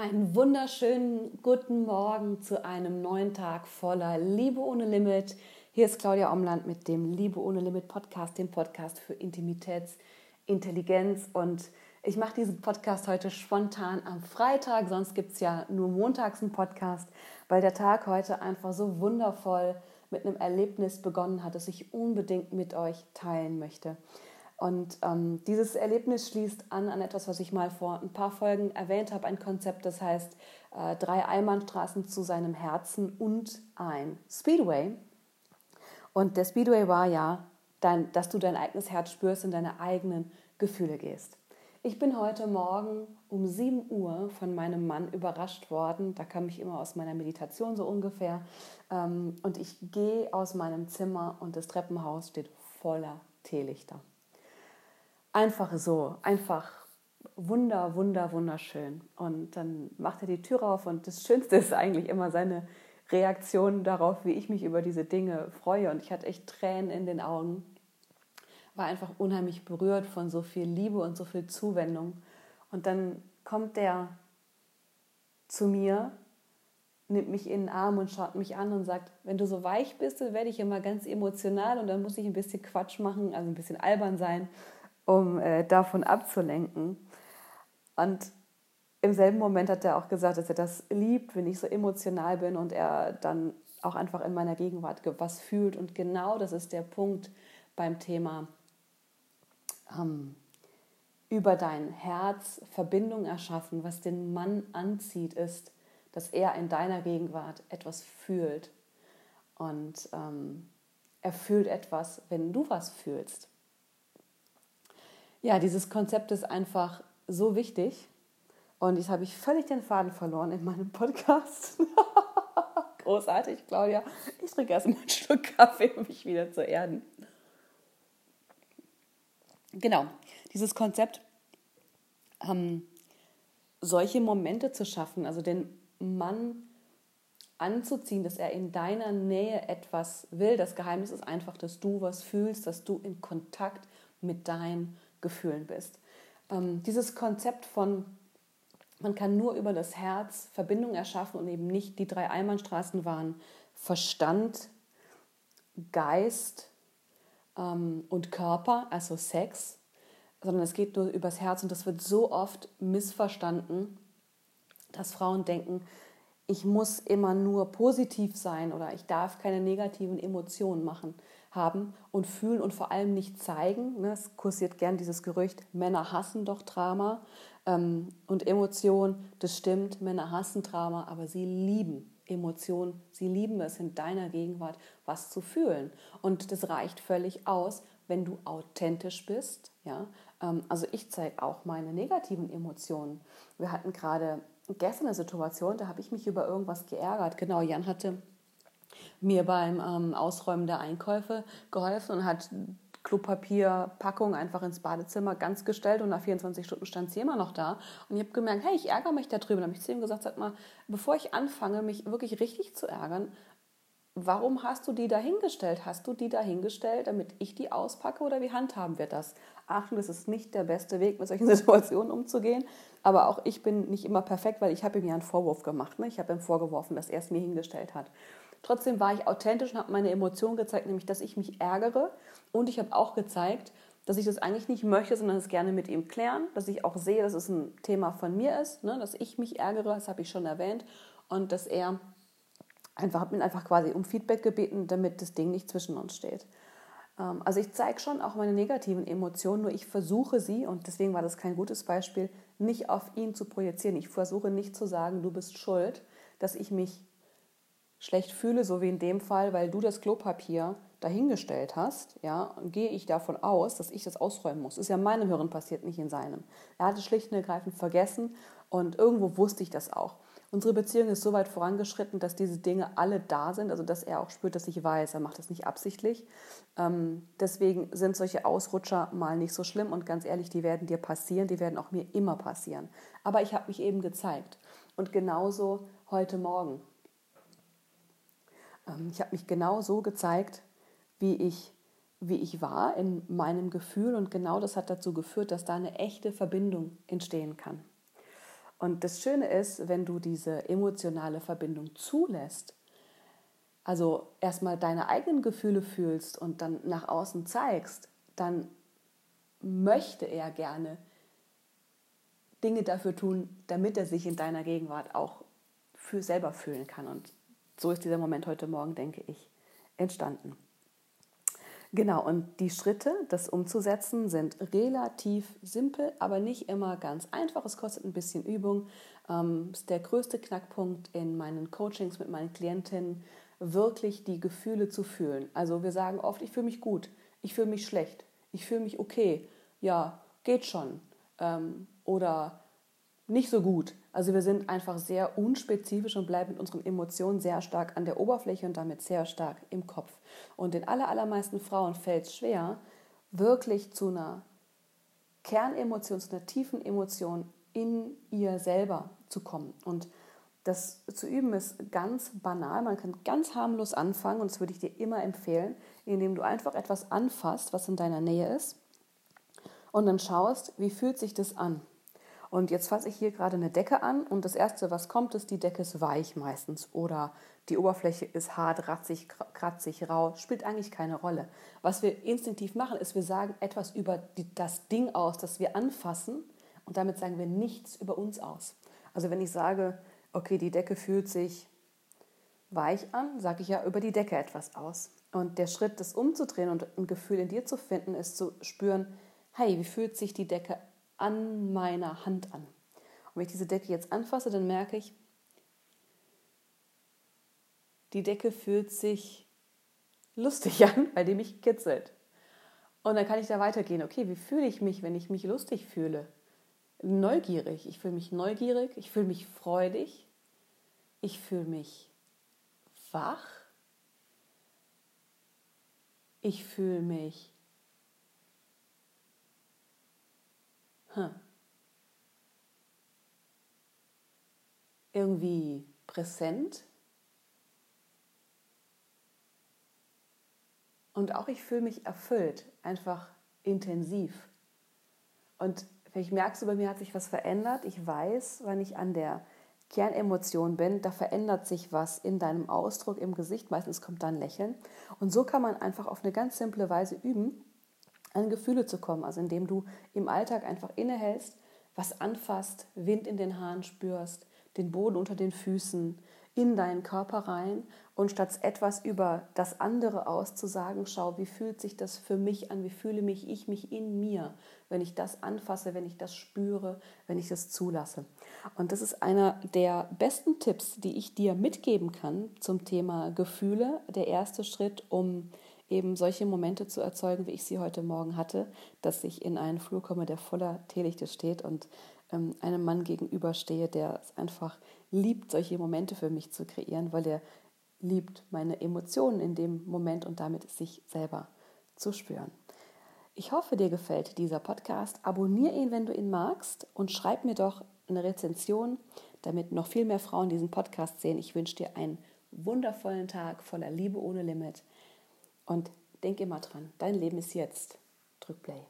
Einen wunderschönen guten Morgen zu einem neuen Tag voller Liebe ohne Limit. Hier ist Claudia Omland mit dem Liebe ohne Limit Podcast, dem Podcast für Intimitätsintelligenz. Und ich mache diesen Podcast heute spontan am Freitag, sonst gibt es ja nur montags einen Podcast, weil der Tag heute einfach so wundervoll mit einem Erlebnis begonnen hat, das ich unbedingt mit euch teilen möchte. Und ähm, dieses Erlebnis schließt an an etwas, was ich mal vor ein paar Folgen erwähnt habe, ein Konzept, das heißt äh, drei Einbahnstraßen zu seinem Herzen und ein Speedway. Und der Speedway war ja, dein, dass du dein eigenes Herz spürst und deine eigenen Gefühle gehst. Ich bin heute Morgen um 7 Uhr von meinem Mann überrascht worden. Da kam ich immer aus meiner Meditation so ungefähr. Ähm, und ich gehe aus meinem Zimmer und das Treppenhaus steht voller Teelichter. Einfach so, einfach wunder, wunder, wunderschön. Und dann macht er die Tür auf und das Schönste ist eigentlich immer seine Reaktion darauf, wie ich mich über diese Dinge freue. Und ich hatte echt Tränen in den Augen, war einfach unheimlich berührt von so viel Liebe und so viel Zuwendung. Und dann kommt der zu mir, nimmt mich in den Arm und schaut mich an und sagt, wenn du so weich bist, dann werde ich immer ganz emotional und dann muss ich ein bisschen Quatsch machen, also ein bisschen albern sein um äh, davon abzulenken. Und im selben Moment hat er auch gesagt, dass er das liebt, wenn ich so emotional bin und er dann auch einfach in meiner Gegenwart was fühlt. Und genau das ist der Punkt beim Thema ähm, über dein Herz Verbindung erschaffen. Was den Mann anzieht, ist, dass er in deiner Gegenwart etwas fühlt. Und ähm, er fühlt etwas, wenn du was fühlst. Ja, dieses Konzept ist einfach so wichtig. Und jetzt habe ich völlig den Faden verloren in meinem Podcast. Großartig, Claudia. Ich trinke erstmal einen Schluck Kaffee, um mich wieder zu erden. Genau, dieses Konzept, ähm, solche Momente zu schaffen, also den Mann anzuziehen, dass er in deiner Nähe etwas will. Das Geheimnis ist einfach, dass du was fühlst, dass du in Kontakt mit deinem Gefühlen bist. Ähm, dieses Konzept von, man kann nur über das Herz Verbindung erschaffen und eben nicht die drei Einbahnstraßen waren Verstand, Geist ähm, und Körper, also Sex, sondern es geht nur übers Herz und das wird so oft missverstanden, dass Frauen denken, ich muss immer nur positiv sein oder ich darf keine negativen Emotionen machen haben und fühlen und vor allem nicht zeigen. Ne, es kursiert gern dieses Gerücht, Männer hassen doch Drama ähm, und Emotionen. Das stimmt, Männer hassen Drama, aber sie lieben Emotionen. Sie lieben es in deiner Gegenwart, was zu fühlen. Und das reicht völlig aus, wenn du authentisch bist. Ähm, also ich zeige auch meine negativen Emotionen. Wir hatten gerade gestern eine Situation, da habe ich mich über irgendwas geärgert. Genau, Jan hatte mir beim ähm, Ausräumen der Einkäufe geholfen und hat Klopapierpackung einfach ins Badezimmer ganz gestellt und nach 24 Stunden stand sie immer noch da. Und ich habe gemerkt, hey, ich ärgere mich da drüben. Dann habe ich zu ihm gesagt, sag mal, bevor ich anfange, mich wirklich richtig zu ärgern, warum hast du die dahingestellt? Hast du die dahingestellt, damit ich die auspacke oder wie handhaben wir das? Achtung, das ist nicht der beste Weg, mit solchen Situationen umzugehen. Aber auch ich bin nicht immer perfekt, weil ich habe ihm ja einen Vorwurf gemacht. Ne? Ich habe ihm vorgeworfen, dass er es mir hingestellt hat. Trotzdem war ich authentisch und habe meine Emotionen gezeigt, nämlich dass ich mich ärgere. Und ich habe auch gezeigt, dass ich das eigentlich nicht möchte, sondern es gerne mit ihm klären, dass ich auch sehe, dass es ein Thema von mir ist, ne? dass ich mich ärgere, das habe ich schon erwähnt, und dass er einfach, hat mir einfach quasi um Feedback gebeten, damit das Ding nicht zwischen uns steht. Ähm, also ich zeige schon auch meine negativen Emotionen, nur ich versuche sie, und deswegen war das kein gutes Beispiel, nicht auf ihn zu projizieren. Ich versuche nicht zu sagen, du bist schuld, dass ich mich schlecht fühle, so wie in dem Fall, weil du das Klopapier dahingestellt hast, ja, gehe ich davon aus, dass ich das ausräumen muss. Ist ja in meinem Hirn passiert, nicht in seinem. Er hatte schlicht und ergreifend vergessen und irgendwo wusste ich das auch. Unsere Beziehung ist so weit vorangeschritten, dass diese Dinge alle da sind, also dass er auch spürt, dass ich weiß, er macht das nicht absichtlich. Ähm, deswegen sind solche Ausrutscher mal nicht so schlimm und ganz ehrlich, die werden dir passieren, die werden auch mir immer passieren. Aber ich habe mich eben gezeigt und genauso heute Morgen. Ähm, ich habe mich genau so gezeigt, wie ich, wie ich war in meinem Gefühl und genau das hat dazu geführt, dass da eine echte Verbindung entstehen kann. Und das Schöne ist, wenn du diese emotionale Verbindung zulässt, also erstmal deine eigenen Gefühle fühlst und dann nach außen zeigst, dann möchte er gerne Dinge dafür tun, damit er sich in deiner Gegenwart auch für selber fühlen kann. Und so ist dieser Moment heute Morgen, denke ich, entstanden. Genau, und die Schritte, das umzusetzen, sind relativ simpel, aber nicht immer ganz einfach. Es kostet ein bisschen Übung. Ähm, ist der größte Knackpunkt in meinen Coachings mit meinen Klientinnen, wirklich die Gefühle zu fühlen. Also wir sagen oft, ich fühle mich gut, ich fühle mich schlecht, ich fühle mich okay, ja, geht schon. Ähm, oder nicht so gut. Also wir sind einfach sehr unspezifisch und bleiben mit unseren Emotionen sehr stark an der Oberfläche und damit sehr stark im Kopf. Und den allermeisten Frauen fällt es schwer, wirklich zu einer Kernemotion, zu einer tiefen Emotion in ihr selber zu kommen. Und das zu üben ist ganz banal. Man kann ganz harmlos anfangen und das würde ich dir immer empfehlen, indem du einfach etwas anfasst, was in deiner Nähe ist und dann schaust, wie fühlt sich das an. Und jetzt fasse ich hier gerade eine Decke an und das Erste, was kommt, ist, die Decke ist weich meistens oder die Oberfläche ist hart, ratzig, kratzig, rau, spielt eigentlich keine Rolle. Was wir instinktiv machen, ist, wir sagen etwas über die, das Ding aus, das wir anfassen und damit sagen wir nichts über uns aus. Also wenn ich sage, okay, die Decke fühlt sich weich an, sage ich ja über die Decke etwas aus. Und der Schritt, das umzudrehen und ein Gefühl in dir zu finden, ist zu spüren, hey, wie fühlt sich die Decke an meiner Hand an. Und wenn ich diese Decke jetzt anfasse, dann merke ich, die Decke fühlt sich lustig an, weil die mich kitzelt. Und dann kann ich da weitergehen. Okay, wie fühle ich mich, wenn ich mich lustig fühle? Neugierig. Ich fühle mich neugierig, ich fühle mich freudig, ich fühle mich wach, ich fühle mich irgendwie präsent. Und auch ich fühle mich erfüllt, einfach intensiv. Und vielleicht merkst du, bei mir hat sich was verändert. Ich weiß, wenn ich an der Kernemotion bin, da verändert sich was in deinem Ausdruck im Gesicht. Meistens kommt dann Lächeln. Und so kann man einfach auf eine ganz simple Weise üben, an Gefühle zu kommen. Also indem du im Alltag einfach innehältst, was anfasst, Wind in den Haaren spürst, den Boden unter den Füßen, in deinen Körper rein und statt etwas über das andere auszusagen, schau, wie fühlt sich das für mich an, wie fühle mich ich mich in mir, wenn ich das anfasse, wenn ich das spüre, wenn ich das zulasse. Und das ist einer der besten Tipps, die ich dir mitgeben kann zum Thema Gefühle. Der erste Schritt, um eben solche Momente zu erzeugen, wie ich sie heute Morgen hatte, dass ich in einen Flur komme, der voller Teelichte steht und ähm, einem Mann gegenüberstehe, der es einfach liebt, solche Momente für mich zu kreieren, weil er liebt meine Emotionen in dem Moment und damit sich selber zu spüren. Ich hoffe, dir gefällt dieser Podcast. Abonniere ihn, wenn du ihn magst und schreib mir doch eine Rezension, damit noch viel mehr Frauen diesen Podcast sehen. Ich wünsche dir einen wundervollen Tag voller Liebe ohne Limit. Und denk immer dran, dein Leben ist jetzt. Drück Play.